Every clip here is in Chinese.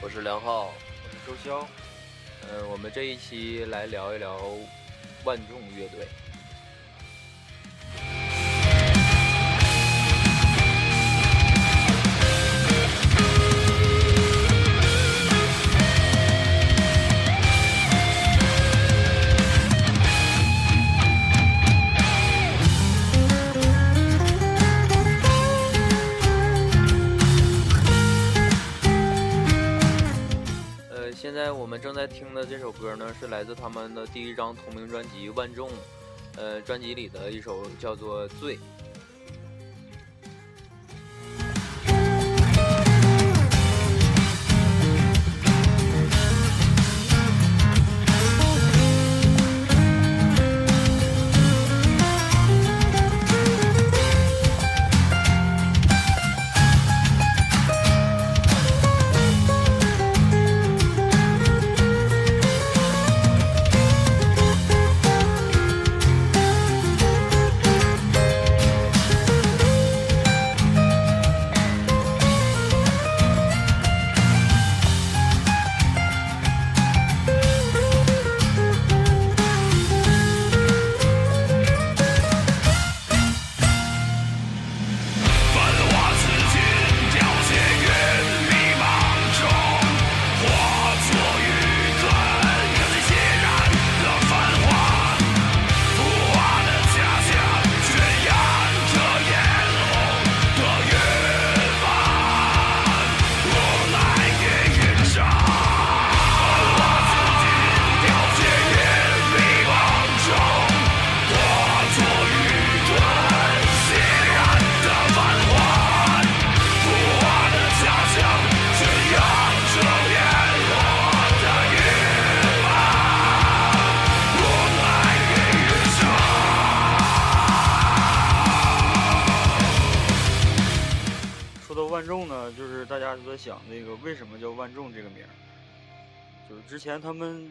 我是梁浩，我是周潇。嗯，我们这一期来聊一聊万众乐队。听的这首歌呢，是来自他们的第一张同名专辑《万众》，呃，专辑里的一首叫做《醉》。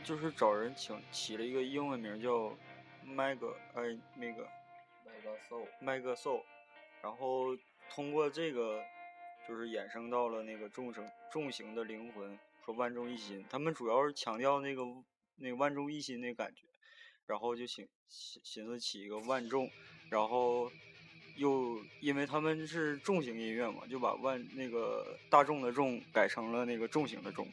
就是找人请起了一个英文名叫 Mega，哎那个 Mega Soul，Mega Soul，然后通过这个就是衍生到了那个众生重型的灵魂，说万众一心，他们主要是强调那个那个万众一心那感觉，然后就请寻寻思起一个万众，然后又因为他们是重型音乐嘛，就把万那个大众的众改成了那个重型的重。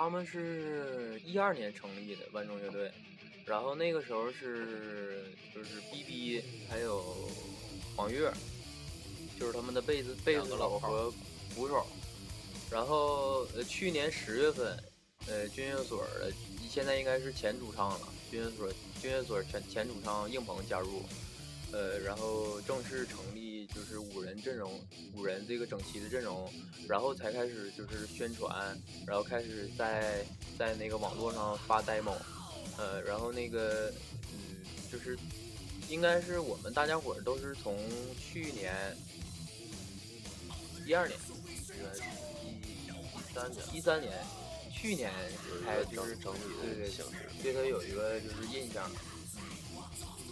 他们是一二年成立的万众乐队，然后那个时候是就是 BB 还有黄月，就是他们的贝斯贝斯手和鼓手。然后呃去年十月份，呃军乐所的现在应该是前主唱了，军乐所军乐所前前主唱应鹏加入，呃然后正式成立就是五人阵容，五人这个整齐的阵容，然后才开始就是宣传，然后开始在在那个网络上发 demo。呃，然后那个，嗯，就是应该是我们大家伙儿都是从去年一二年，应该一一三年一三年，去年才就是整体对对的形式。对他有一个就是印象。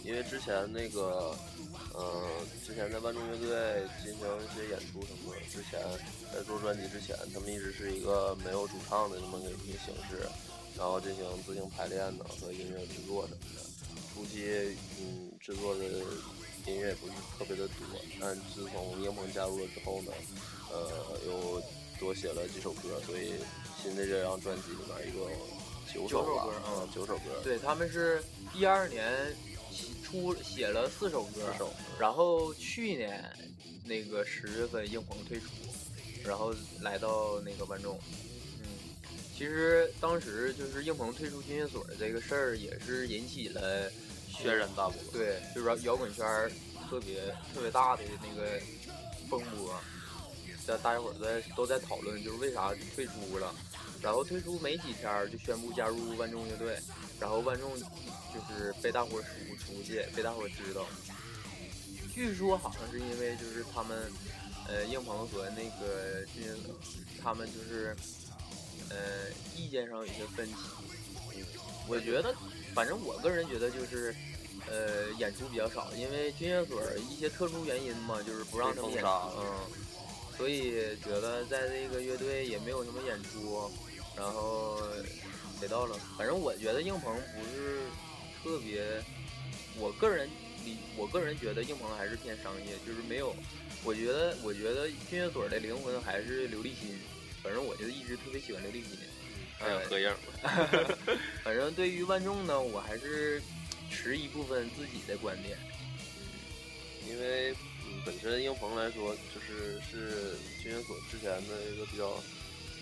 因为之前那个，呃、之前在万众乐队进行一些演出什么的，之前在做专辑之前，他们一直是一个没有主唱的这么一个形式，然后进行自行排练呢和音乐制作什么的。初期，嗯，制作的音乐不是特别的多，但自从英鹏加入了之后呢，呃，又多写了几首歌，所以新的这张专辑里面一共九首歌，嗯九首歌，对，他们是一二年写出写了四首歌，首然后去年那个十月份应鹏退出，然后来到那个万众。嗯，其实当时就是应鹏退出军乐所这个事儿，也是引起了轩然大波。对，就是摇滚圈儿特别特别大的那个风波，大大家伙儿在都在讨论，就是为啥退出了。然后退出没几天儿就宣布加入万众乐队，然后万众就是被大伙儿熟熟悉，被大伙儿知道。据说好像是因为就是他们，呃，应鹏和那个军，他们就是，呃，意见上有些分歧。我觉得，反正我个人觉得就是，呃，演出比较少，因为军乐所一些特殊原因嘛，就是不让他们演嗯，所以觉得在这个乐队也没有什么演出，然后谁到了，反正我觉得应鹏不是特别，我个人理，我个人觉得应鹏还是偏商业，就是没有，我觉得我觉得军乐所的灵魂还是刘立新，反正我就一直特别喜欢刘立新。还有合影嘛，反正对于万众呢，我还是持一部分自己的观点。因为嗯本身英鹏来说，就是是军乐所之前的一个比较，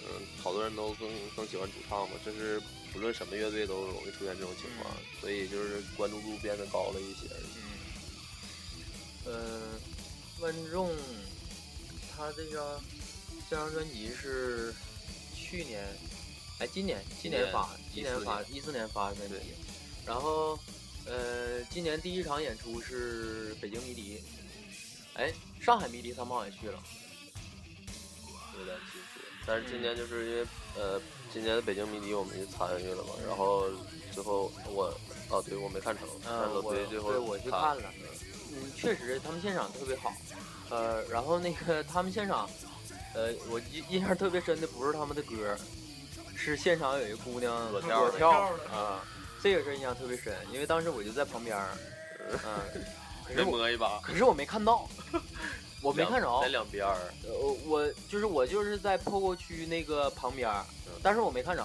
嗯，好多人都更更喜欢主唱嘛，这是不论什么乐队都容易出现这种情况，所以就是关注度变得高了一些而已。嗯，呃，万众他这张这张专辑是去年，哎，今年今年发，今年发，一四年发的专辑。然后，呃，今年第一场演出是北京迷笛，哎，上海迷笛他们好像去了。有点记不住，但是今年就是因为呃，今年的北京迷笛我们就参与了嘛，然后最后我哦对我没看成，但是嗯，我老崔最后对我去看看了，嗯，确实他们现场特别好，呃，然后那个他们现场，呃，我印印象特别深的不是他们的歌，是现场有一个姑娘裸跳的跳啊，这个是印象特别深，因为当时我就在旁边儿，嗯，可是摸一把，可是我没看到，我没看着，在两边儿，呃，我就是我就是在破过区那个旁边但是我没看着。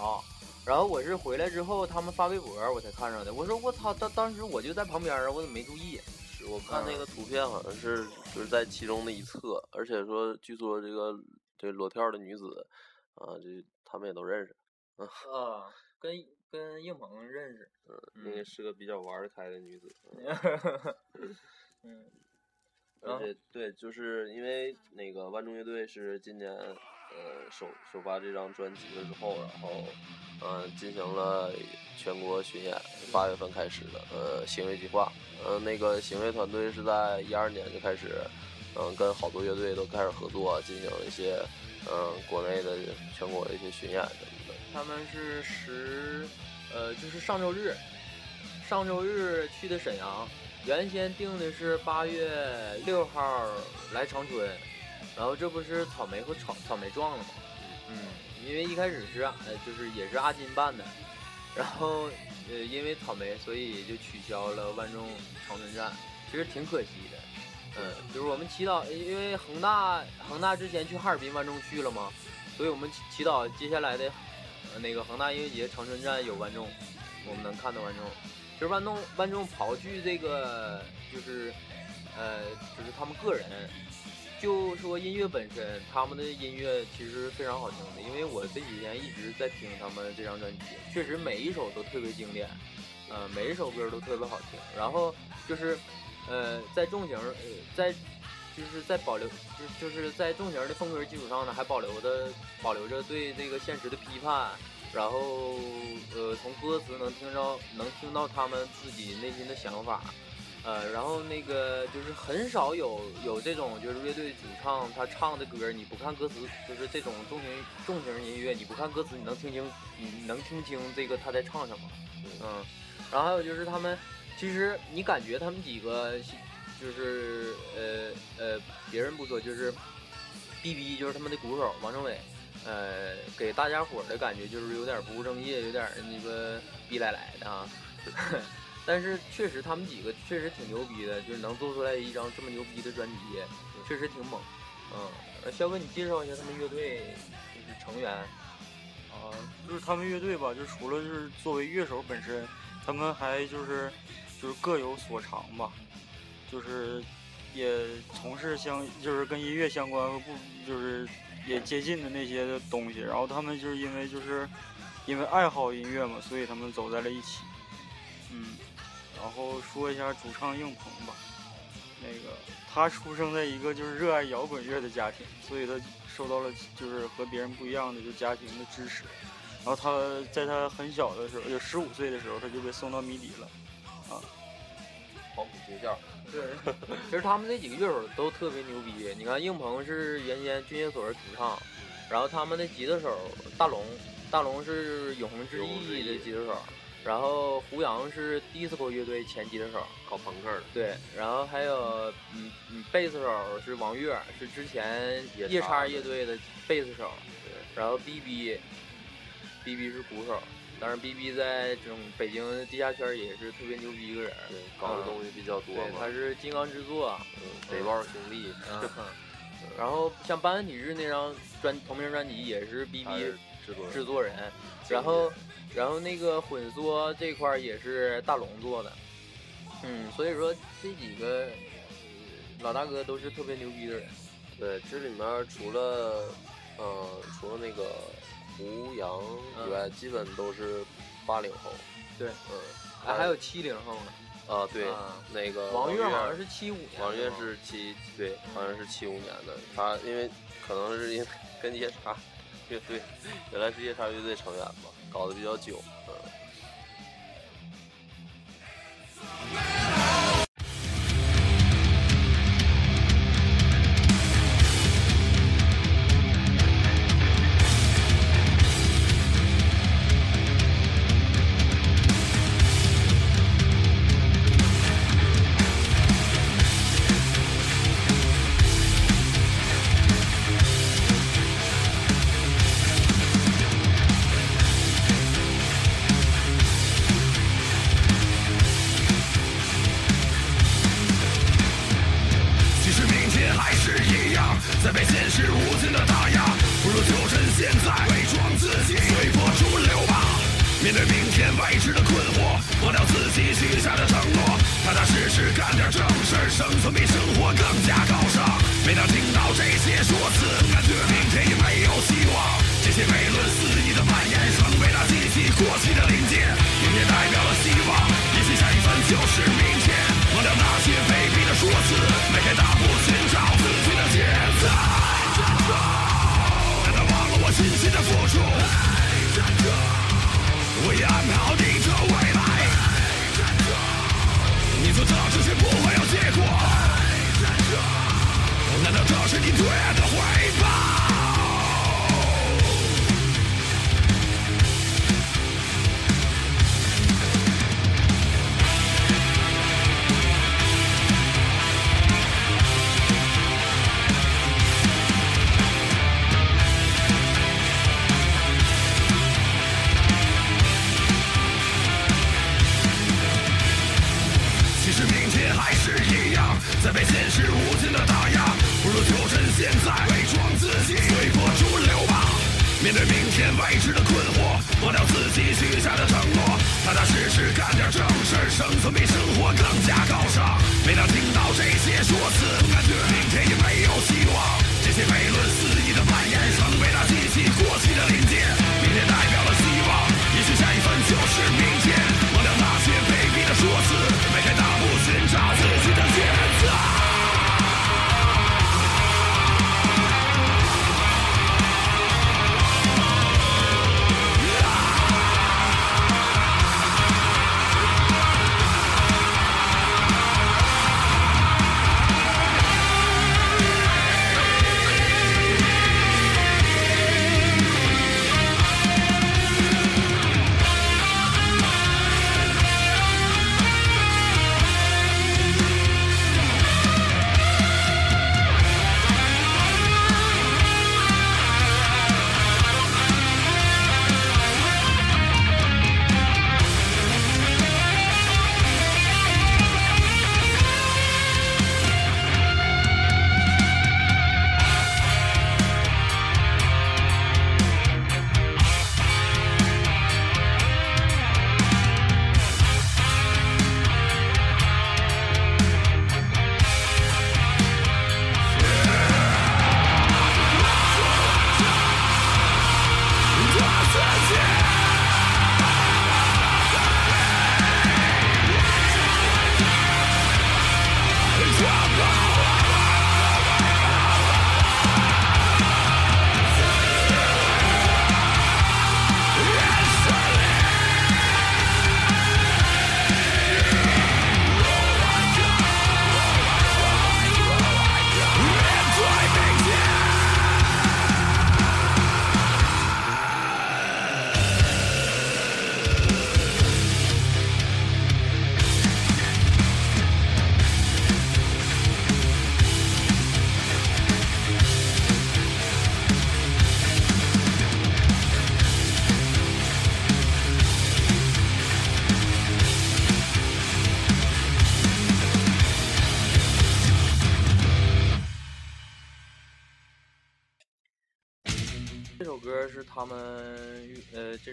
然后我是回来之后，他们发微博我才看着的。我说我操，当当时我就在旁边儿，我怎么没注意？是我看那个图片好像是就是在其中的一侧，而且说据说这个这裸跳的女子啊，这他们也都认识，啊，跟跟应鹏认识。嗯，因为是个比较玩得开的女子。嗯 嗯而且对，就是因为那个万众乐队是今年呃首首发这张专辑了之后，然后嗯、呃、进行了全国巡演，八月份开始的呃行乐计划，呃那个行乐团队是在一二年就开始，嗯、跟好多乐队都开始合作，进行一些嗯、国内的全国的一些巡演的。他们是十，呃，就是上周日，上周日去的沈阳，原先定的是八月六号来长春，然后这不是草莓和草草莓撞了吗？嗯，因为一开始是呃就是也是阿金办的，然后呃因为草莓，所以就取消了万众长春站，其实挺可惜的。嗯，就是我们祈祷，因为恒大恒大之前去哈尔滨万众去了嘛，所以我们祈祈祷接下来的那个恒大音乐节长春站有万众，我们能看到万众。其实万众万众刨去这个，就是呃，就是他们个人，就说音乐本身，他们的音乐其实非常好听的。因为我这几天一直在听他们这张专辑，确实每一首都特别经典，呃，每一首歌都特别好听。然后就是呃，在重型呃在就是在保留就就是在重型的风格基础上呢，还保留的保留着对这个现实的批判。然后，呃，从歌词能听到，能听到他们自己内心的想法，呃，然后那个就是很少有有这种就是乐队主唱他唱的歌，你不看歌词，就是这种重型重型音乐，你不看歌词，你能听清，你能听清这个他在唱什么，嗯，然后还有就是他们，其实你感觉他们几个，就是呃呃，别人不说，就是 B B 就是他们的鼓手王政伟。呃，给大家伙的感觉就是有点不务正业，有点那个逼赖赖的啊。但是确实他们几个确实挺牛逼的，就是能做出来一张这么牛逼的专辑，确实挺猛。嗯，肖哥，你介绍一下他们乐队就是成员。啊，就是他们乐队吧，就除了就是作为乐手本身，他们还就是就是各有所长吧，就是也从事相就是跟音乐相关和不就是。也接近的那些的东西，然后他们就是因为就是因为爱好音乐嘛，所以他们走在了一起。嗯，然后说一下主唱应鹏吧，那个他出生在一个就是热爱摇滚乐的家庭，所以他受到了就是和别人不一样的就家庭的支持。然后他在他很小的时候，就十五岁的时候，他就被送到迷笛了，啊，黄埔军校。对，其实他们这几个乐手都特别牛逼。你看，应鹏是原先军乐所的主唱，然后他们的吉他手大龙，大龙是永恒之翼的吉他手，然后胡杨是 disco 乐队前吉他手，搞朋克的。对，然后还有嗯嗯，贝斯手是王悦，是之前夜叉乐队的贝斯手，然后 B B，B B 是鼓手。当然，B B 在这种北京地下圈也是特别牛逼一个人，对，搞的东西比较多对，他是金刚制作，嗯，北豹兄弟。然后像《斑纹体质》那张专同名专辑也是 B B 制作人，然后然后那个混缩这块也是大龙做的，嗯，所以说这几个老大哥都是特别牛逼的人。对，这里面除了嗯，除了那个。胡杨以外，基本都是八零后。对，嗯，还还有七零后呢。啊，对，那个王月好像是七五年。王月是七，对，好像是七五年的。他因为可能是因为跟夜叉乐队，原来是夜叉乐队成员嘛，搞得比较久，嗯。就是明天，忘掉那些卑鄙的说辞，迈开大步寻找自己的节奏。难道忘了我辛勤的付出？我已安排好你的未来。你说这些不会有结果？难道这是你给的回报？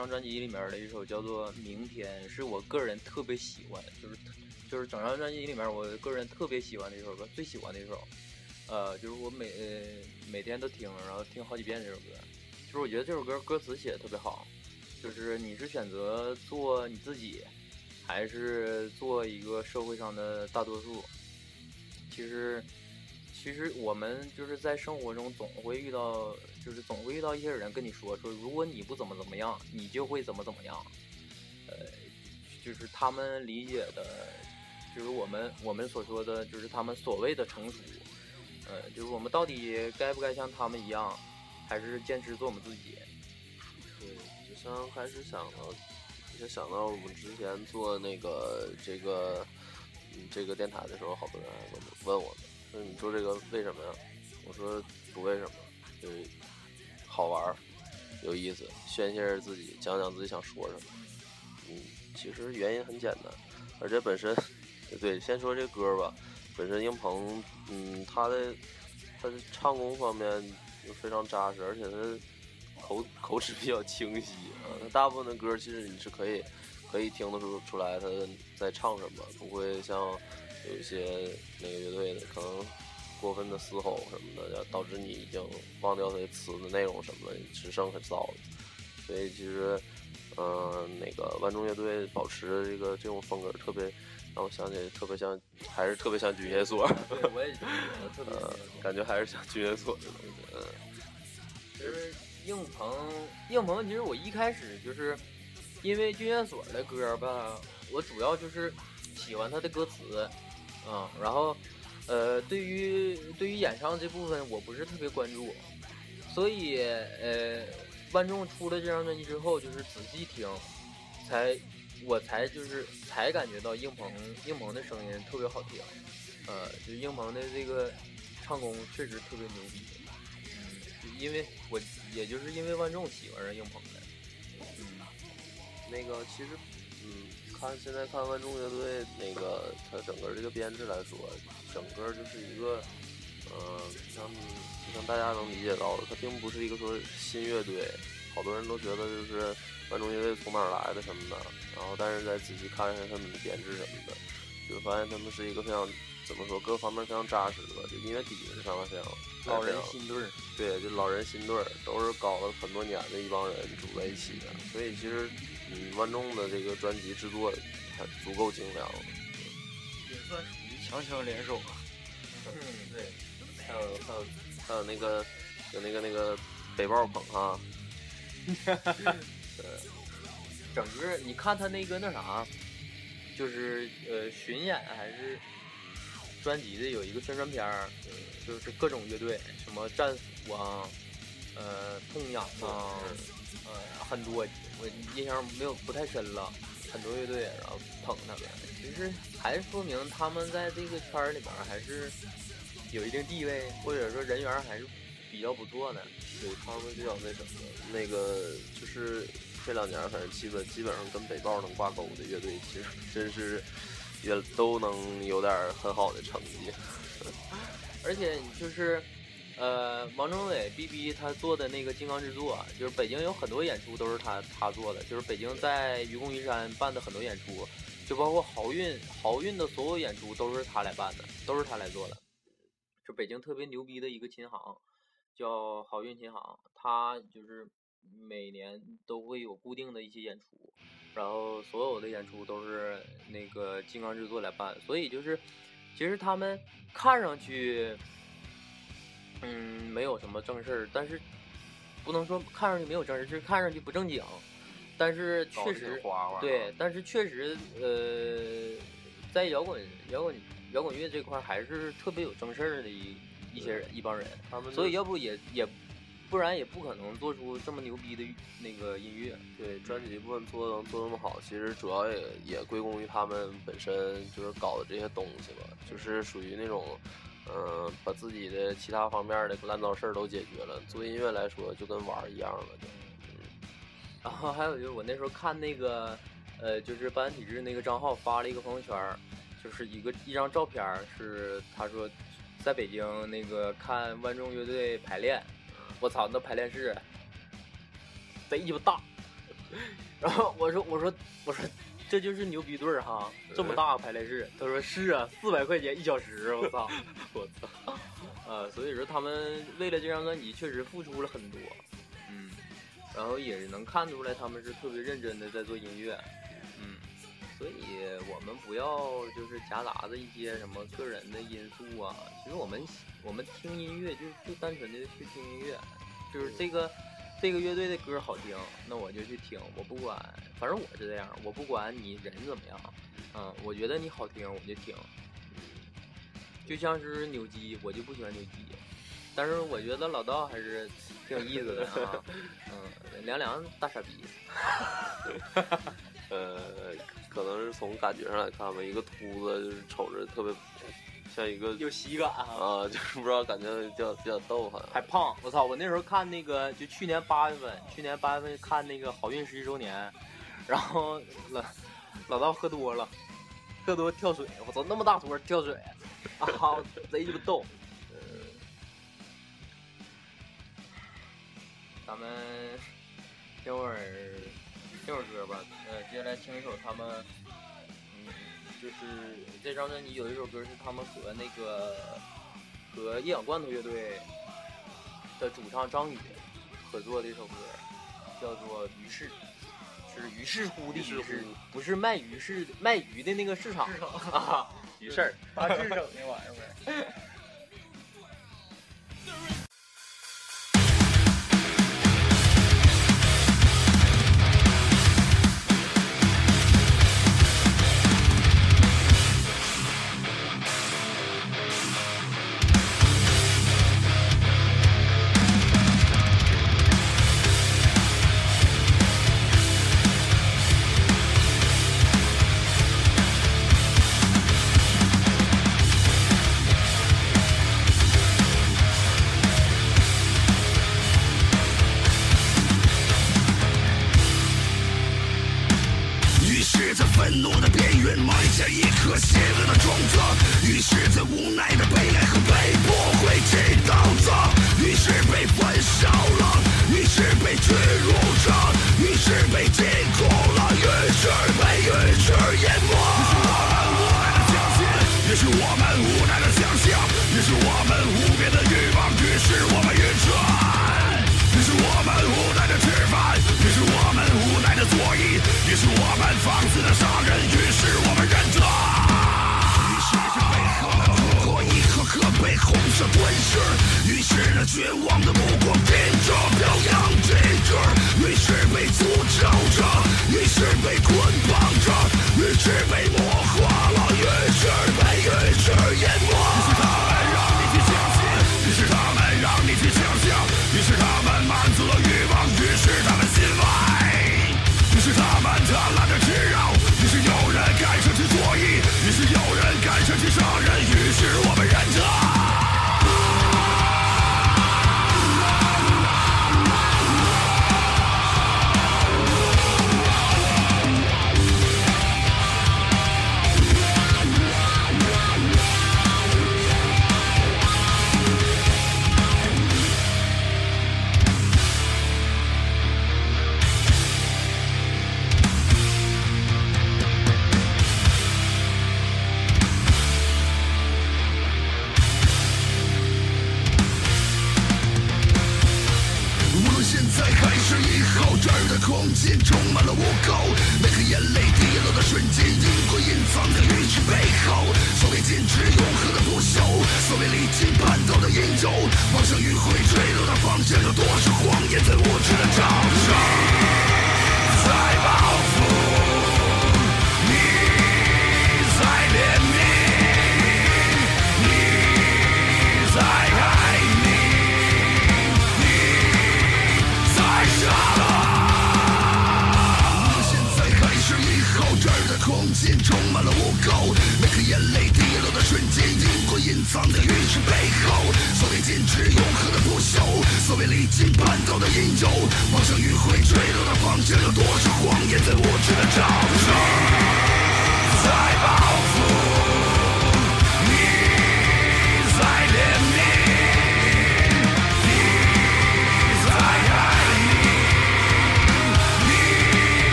张专辑里面的一首叫做《明天》，是我个人特别喜欢，就是就是整张专辑里面我个人特别喜欢的一首歌，最喜欢的一首，呃，就是我每呃每天都听，然后听好几遍这首歌，就是我觉得这首歌歌词写的特别好，就是你是选择做你自己，还是做一个社会上的大多数？其实，其实我们就是在生活中总会遇到，就是总会遇到一些人跟你说说，如果你不怎么怎么样，你就会怎么怎么样。呃，就是他们理解的，就是我们我们所说的，就是他们所谓的成熟。呃，就是我们到底该不该像他们一样，还是坚持做我们自己？对，就像开始想到，就想到我们之前做那个这个这个电台的时候，好多人问我们，说你做这个为什么呀？我说不为什么，就好玩儿，有意思，宣泄着自己，讲讲自己想说什么。嗯，其实原因很简单，而且本身，对，先说这歌吧，本身英鹏，嗯，他的他的唱功方面就非常扎实，而且他口口齿比较清晰啊。他大部分的歌其实你是可以可以听得出出来他在唱什么，不会像有一些那个乐队的可能过分的嘶吼什么的，导致你已经忘掉他的词的内容什么的，只剩很骚了。所以其实，嗯、那个万众乐队保持这个这种风格，特别让我想起特别像，还是特别像军械所，对，我也觉得特别呃，感觉还是像军械所的东西。嗯，其实硬鹏，硬鹏，其实我一开始就是因为军乐所的歌吧，我主要就是喜欢他的歌词，嗯，然后呃，对于对于演唱这部分我不是特别关注，所以呃，万众出了这张专辑之后，就是仔细听，才我才就是才感觉到硬鹏硬鹏的声音特别好听，呃，就硬鹏的这个唱功确实特别牛逼。嗯，因为我也就是因为万众喜欢上硬鹏的。嗯，那个其实，嗯，看现在看万众乐队那个它整个这个编制来说，整个就是一个，呃，像就像大家能理解到的，它并不是一个说新乐队，好多人都觉得就是万众乐队从哪儿来的什么的，然后但是再仔细看一下他们的编制什么的，就发现他们是一个非常怎么说各方面非常扎实吧，就音乐底子上非常老人非常心对儿，对，就老人新队儿都是搞了很多年的一帮人组在一起的，所以其实嗯，万众的这个专辑制作还足够精良。也算属于强强联手吧。嗯，对，还有还有还有那个有那个那个北豹捧 哈，整个你看他那个那啥，就是呃巡演还是专辑的有一个宣传片儿，呃就是各种乐队，什么战斧啊，呃痛仰啊，呃很多，我印象没有不太深了，很多乐队然后捧他们，其实还是说明他们在这个圈里边还是有一定地位，或者说人缘还是比较不错的。对他们比较那什么，那个就是这两年反正基本基本上跟北豹能挂钩的乐队，其实真是也都能有点很好的成绩。而且就是，呃，王中伟 B B 他做的那个金刚之作，就是北京有很多演出都是他他做的，就是北京在愚公移山办的很多演出，就包括豪运豪运的所有演出都是他来办的，都是他来做的。就北京特别牛逼的一个琴行，叫豪运琴行，他就是每年都会有固定的一些演出，然后所有的演出都是那个金刚制作来办，所以就是其实他们看上去，嗯，没有什么正事儿，但是不能说看上去没有正事儿，是看上去不正经，但是确实对，但是确实呃，在摇滚摇滚摇滚乐这块儿还是特别有正事儿的一一些人一帮人，他们所以要不也也不然也不可能做出这么牛逼的那个音乐。对专辑部分做得能做那么好，其实主要也也归功于他们本身就是搞的这些东西吧，就是属于那种，嗯、把自己的其他方面的烂糟事儿都解决了。做音乐来说，就跟玩儿一样了，就。然后还有就是我那时候看那个，呃，就是班体制那个账号发了一个朋友圈，就是一个一张照片，是他说在北京那个看万众乐队排练，我操，那排练室贼鸡巴大。然后我说我说我说这就是牛逼队儿哈，这么大个排练室。他说是啊，四百块钱一小时，我操，我操。呃，所以说他们为了这张专辑确实付出了很多，嗯，然后也能看出来他们是特别认真的在做音乐，嗯，所以我们不要就是夹杂着一些什么个人的因素啊，其实我们我们听音乐就就单纯的去听音乐，就是这个这个乐队的歌好听，那我就去听，我不管，反正我是这样，我不管你人怎么样，嗯，我觉得你好听我就听，就像是扭机，我就不喜欢扭机，但是我觉得老道还是挺有意思的啊，嗯，凉凉大傻逼，呃，可能是从感觉上来看吧，一个秃子就是瞅着特别像一个有喜感啊，啊，就是 不知道感觉比较比较逗哈。还胖，我操！我那时候看那个，就去年八月份，去年八月份看那个好运十一周年，然后老老道喝多了，喝多跳水，我操，那么大坨跳水，啊，贼鸡巴逗。咱们听会儿听会儿歌吧，呃，接下来听一首他们，嗯，就是这张专辑有一首歌是他们和那个和夜氧罐头乐队的主唱张宇合作的一首歌，叫做《鱼市》，是于是乎的于是是，不是卖鱼市卖鱼的那个市场啊，鱼市儿。大致整那玩意儿呗。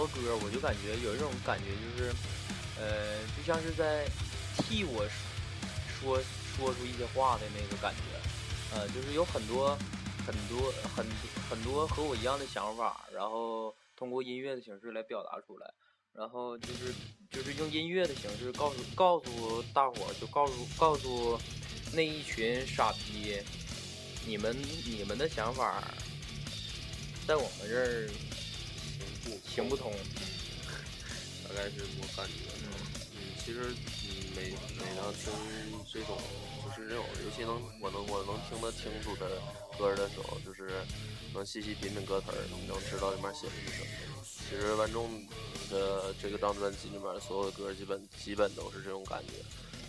多歌，我就感觉有一种感觉，就是，呃，就像是在替我说说出一些话的那个感觉，呃，就是有很多很多很很多和我一样的想法，然后通过音乐的形式来表达出来，然后就是就是用音乐的形式告诉告诉大伙儿，就告诉告诉那一群傻逼，你们你们的想法在我们这儿行不通。大概是我感觉的。嗯，其实嗯每每当听这种就是这种，尤其能我能我能听得清楚的歌的时候，就是能细细品品歌词儿，能知道里面写的是什么。其实万众的这个张专辑里面所有的歌，基本基本都是这种感觉，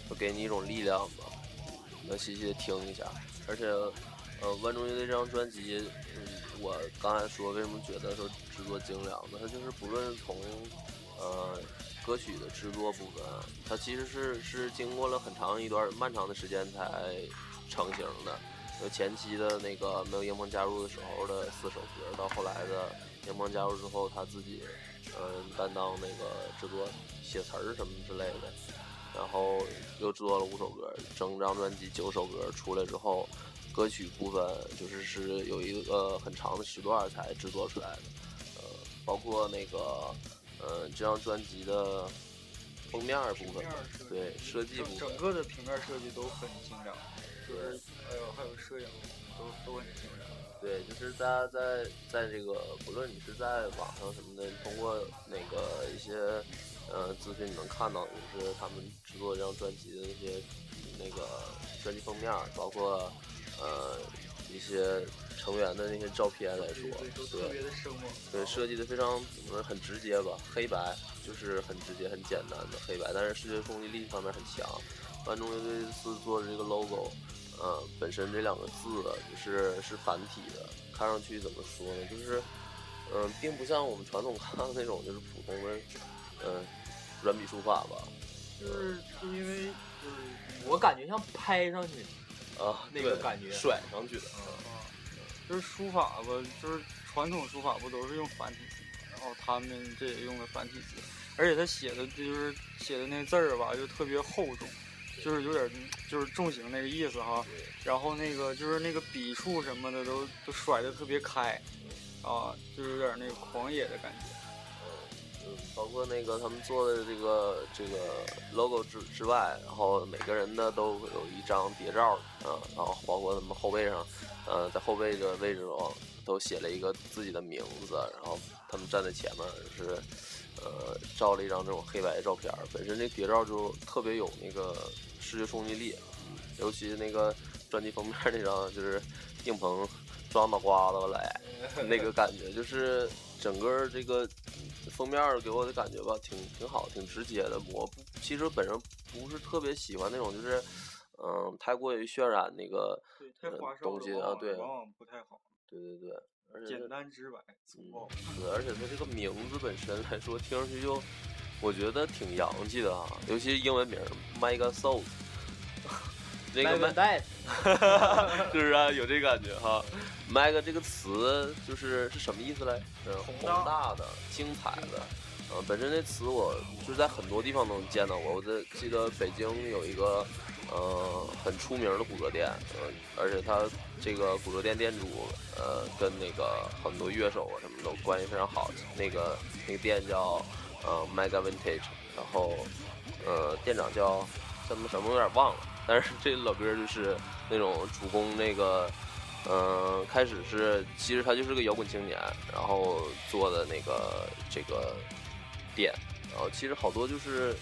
就给你一种力量吧，能细细的听一下。而且，呃，万众乐队这张专辑，嗯，我刚才说为什么觉得说制作精良呢？它就是不论从呃歌曲的制作部分，它其实是是经过了很长一段漫长的时间才成型的。就前期的那个没有英鹏加入的时候的四首歌，到后来的英鹏加入之后，他自己嗯担当那个制作、写词儿什么之类的，然后又制作了五首歌，整张专辑九首歌出来之后，歌曲部分就是是有一个很长的时段才制作出来的，呃，包括那个呃这张专辑的封面部分，对设计部分，整个的平面设计都很精良，就是还有还有摄影都都很精良。对，就是大家在在这个，不论你是在网上什么的，通过那个一些呃资讯，你能看到，就是他们制作这张专辑的那些那个专辑封面，包括呃一些成员的那些照片来说，对的生。对，设计的。非常怎么说很直接吧，黑白就是很直接、很简单的。黑白，但是视觉冲击力方面很强。万众乐队这次做的。这个 logo，呃，本身这两个字就是是繁体的，看上去怎么说呢？就是嗯、呃并不像我们传统看到那种就是普通的。嗯、呃软笔书法吧，就是就因为就是我感觉像拍上去的，啊，那个感觉甩上去的，啊，就是书法吧，就是传统书法不都是用繁体字，然后他们这也用的繁体字，而且他写的就是写的那字儿吧，就特别厚重，就是有点就是重型那个意思哈。然后那个就是那个笔触什么的都都甩的特别开，啊，就是有点那个狂野的感觉。嗯，包括那个他们做的这个这个 logo 之之外，然后每个人呢都有一张谍照，啊，然后包括他们后背上，呃，在后背的位置上都写了一个自己的名字，然后他们站在前面是，呃，照了一张这种黑白的照片，本身这谍照就特别有那个视觉冲击力，尤其那个专辑封面那张就是硬鹏装脑瓜子来，那个感觉就是整个这个封面给我的感觉吧，挺挺好，挺直接的。我不其实本人不是特别喜欢那种就是嗯太过于渲染那个对，太呃花哨东西了，啊对往往不太好。对对对，而且简单直白，粗嗯而且它这个名字本身来说，听上去就我觉得挺洋气的啊，尤其是英文名儿 Mega Soul，这个麦 Mega 文戴是不是啊？有这感觉哈。mega 这个词就是是什么意思嘞？嗯宏大大的、精彩的。嗯，本身这词我就是在很多地方都能见到过。我在记得北京有一个呃很出名的古着店，呃，而且他这个古着店店主呃跟那个很多乐手啊什么都关系非常好。那个那个店叫呃 Mega Vintage，然后呃店长叫叫什么什么有点忘了，但是这老哥就是那种主攻那个，嗯、开始是其实他就是个摇滚青年，然后做的那个这个店，然后其实好多就是。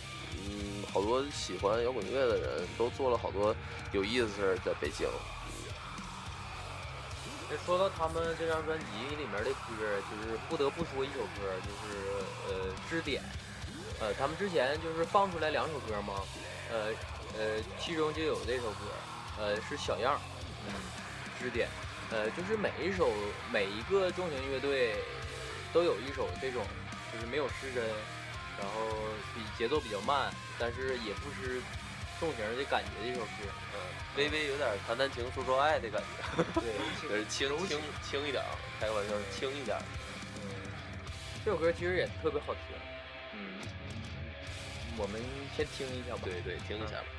嗯，好多喜欢摇滚乐的人都做了好多有意思的事儿在北京。说到他们这张专辑里面的歌，就是不得不说一首歌，就是呃《支点》。呃，他们之前就是放出来两首歌嘛，呃呃，其中就有这首歌，呃是小样儿，嗯，《支点》。呃，就是每一首每一个重型乐队都有一首这种，就是没有失真，然后比节奏比较慢，但是也不失重型的感觉的一首歌。嗯，微微有点谈谈情说说爱的感觉，对，就是轻轻轻一点儿，开个玩笑，轻一点。嗯，这首歌其实也特别好听。嗯，我们先听一下吧。对对，听一下吧。我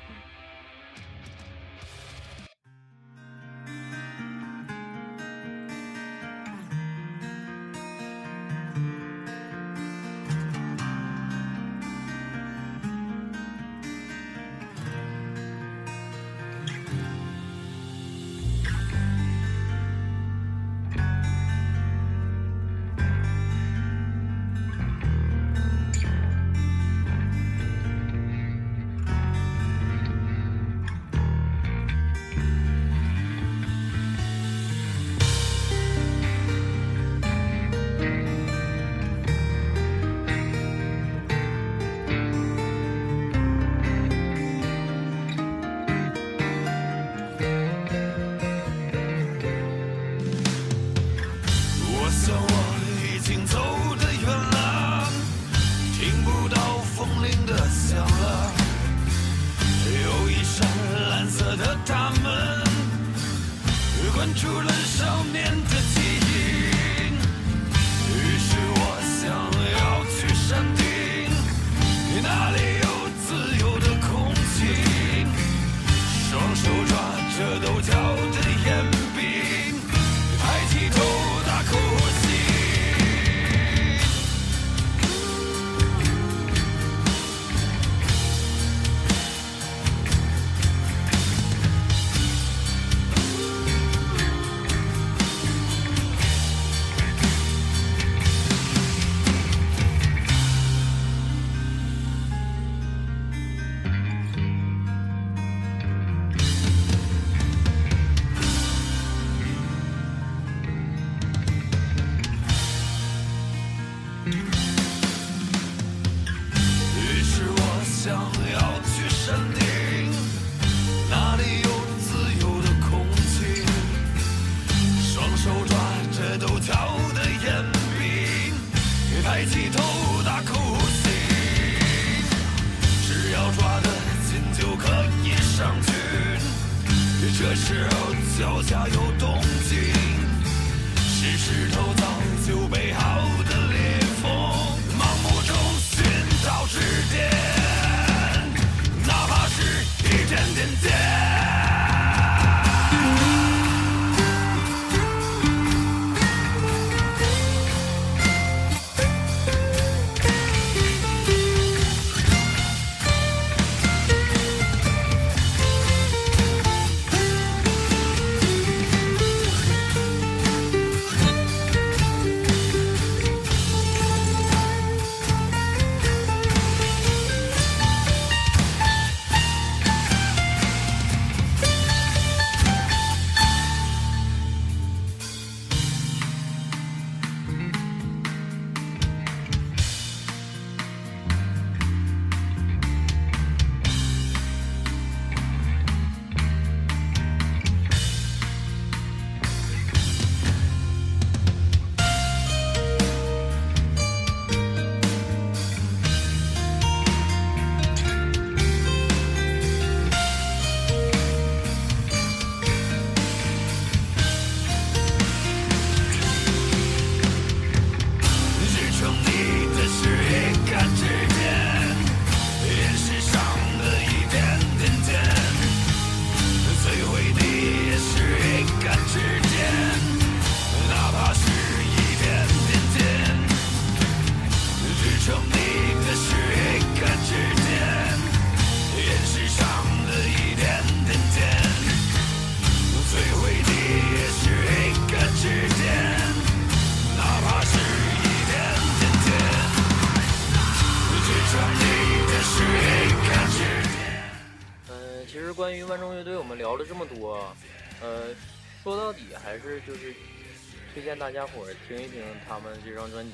推荐大家伙儿听一听他们这张专辑，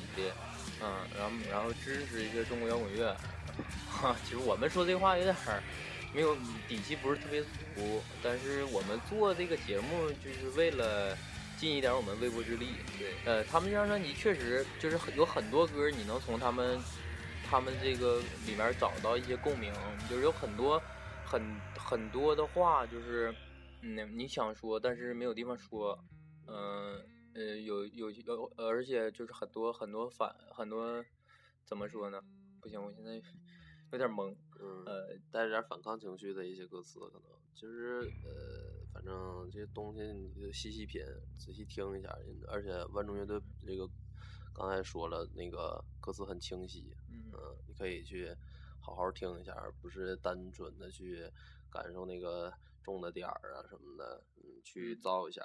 嗯，然后然后支持一下中国摇滚乐。哈，其实我们说这话有点儿没有底气，不是特别足，但是我们做这个节目就是为了尽一点我们微薄之力。对，呃，他们这张专辑确实就是很有很多歌，你能从他们他们这个里面找到一些共鸣，就是有很多很很多的话，就是嗯你想说，但是没有地方说，嗯呃有有有，而且就是很多很多反很多怎么说呢？不行，我现在有点懵。嗯，呃，带着点反抗情绪的一些歌词，可能就是呃，反正这些东西你就细细品，仔细听一下。而且万众乐队这个刚才说了，那个歌词很清晰，嗯嗯，你可以去好好听一下，而不是单纯的去感受那个重的点儿啊什么的，嗯，去嗯造一下。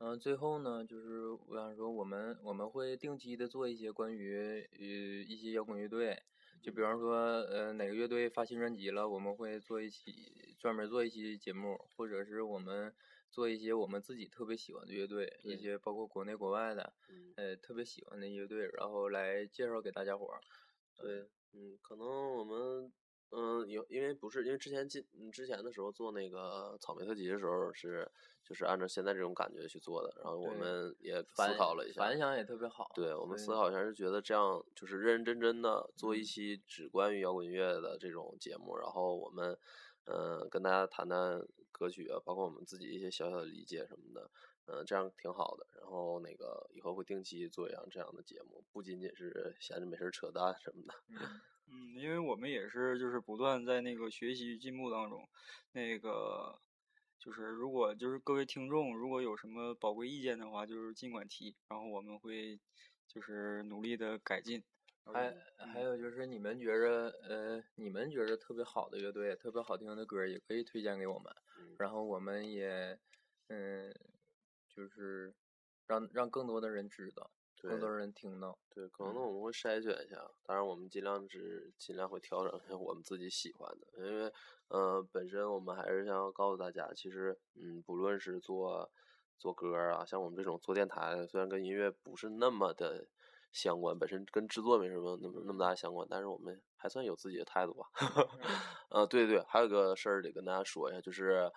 嗯、最后呢，就是我想说，我们我们会定期的做一些关于呃一些摇滚乐队，就比方说呃哪个乐队发新专辑了，我们会做一期专门做一期节目，或者是我们做一些我们自己特别喜欢的乐队，一些包括国内国外的，嗯，呃特别喜欢的乐队，然后来介绍给大家伙儿。对，嗯，可能我们，嗯，有因为不是因为之前进嗯之前的时候做那个草莓特辑的时候是就是按照现在这种感觉去做的，然后我们也思考了一下，反响也特别好。对我们思考一下，是觉得这样就是认认真真的做一嗯期只关于摇滚乐的这种节目，然后我们，嗯、跟大家谈谈歌曲啊，包括我们自己一些小小的理解什么的，嗯、这样挺好的。然后那个以后会定期做一样这样的节目，不仅仅是闲着没事儿扯淡什么的。嗯嗯，因为我们也是就是不断在那个学习与进步当中，那个就是如果就是各位听众如果有什么宝贵意见的话，就是尽管提，然后我们会就是努力的改进。还还有就是你们觉着呃，你们觉着特别好的乐队、特别好听的歌，也可以推荐给我们，嗯然后我们也嗯，就是让让更多的人知道，更多人听到。对，可能嗯我们会筛选一下，当然我们尽量只尽量会调整一下我们自己喜欢的，因为呃本身我们还是想要告诉大家，其实嗯不论是做做歌啊，像我们这种做电台，虽然跟音乐不是那么的相关，本身跟制作没什么那么那么大相关，但是我们还算有自己的态度吧。呃，对对对，还有个事儿得跟大家说一下，就是，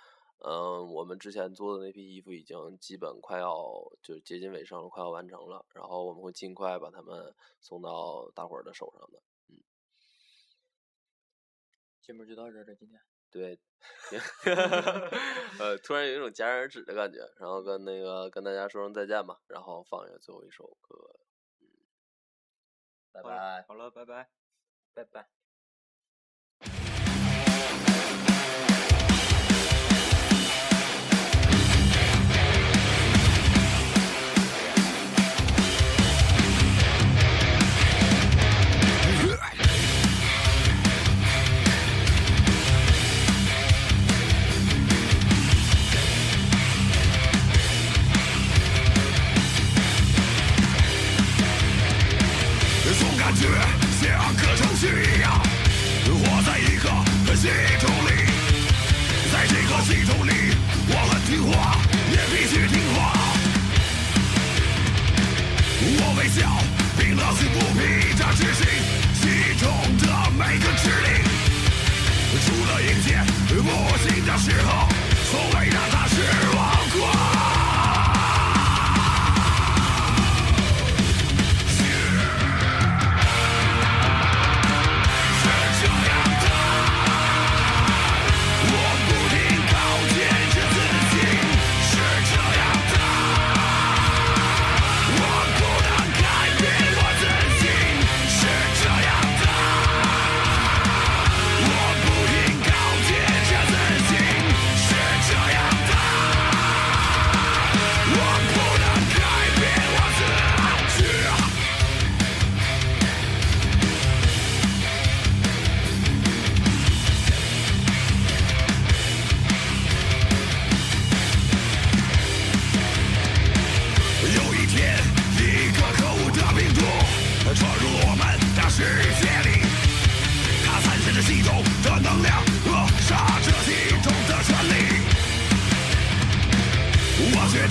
嗯、我们之前做的那批衣服已经基本快要就接近尾声了，快要完成了，然后我们会尽快把它们送到大伙儿的手上的。嗯节目就到这儿了，今天。对 呃，突然有一种戛然而止的感觉，然后跟那个跟大家说声再见吧，然后放一个最后一首歌，嗯，拜拜。好了，拜拜。拜拜。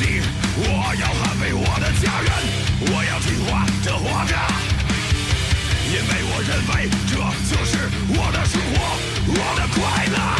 地，我要捍卫我的家园，我要听话的活着，因为我认为这就是我的生活，我的快乐。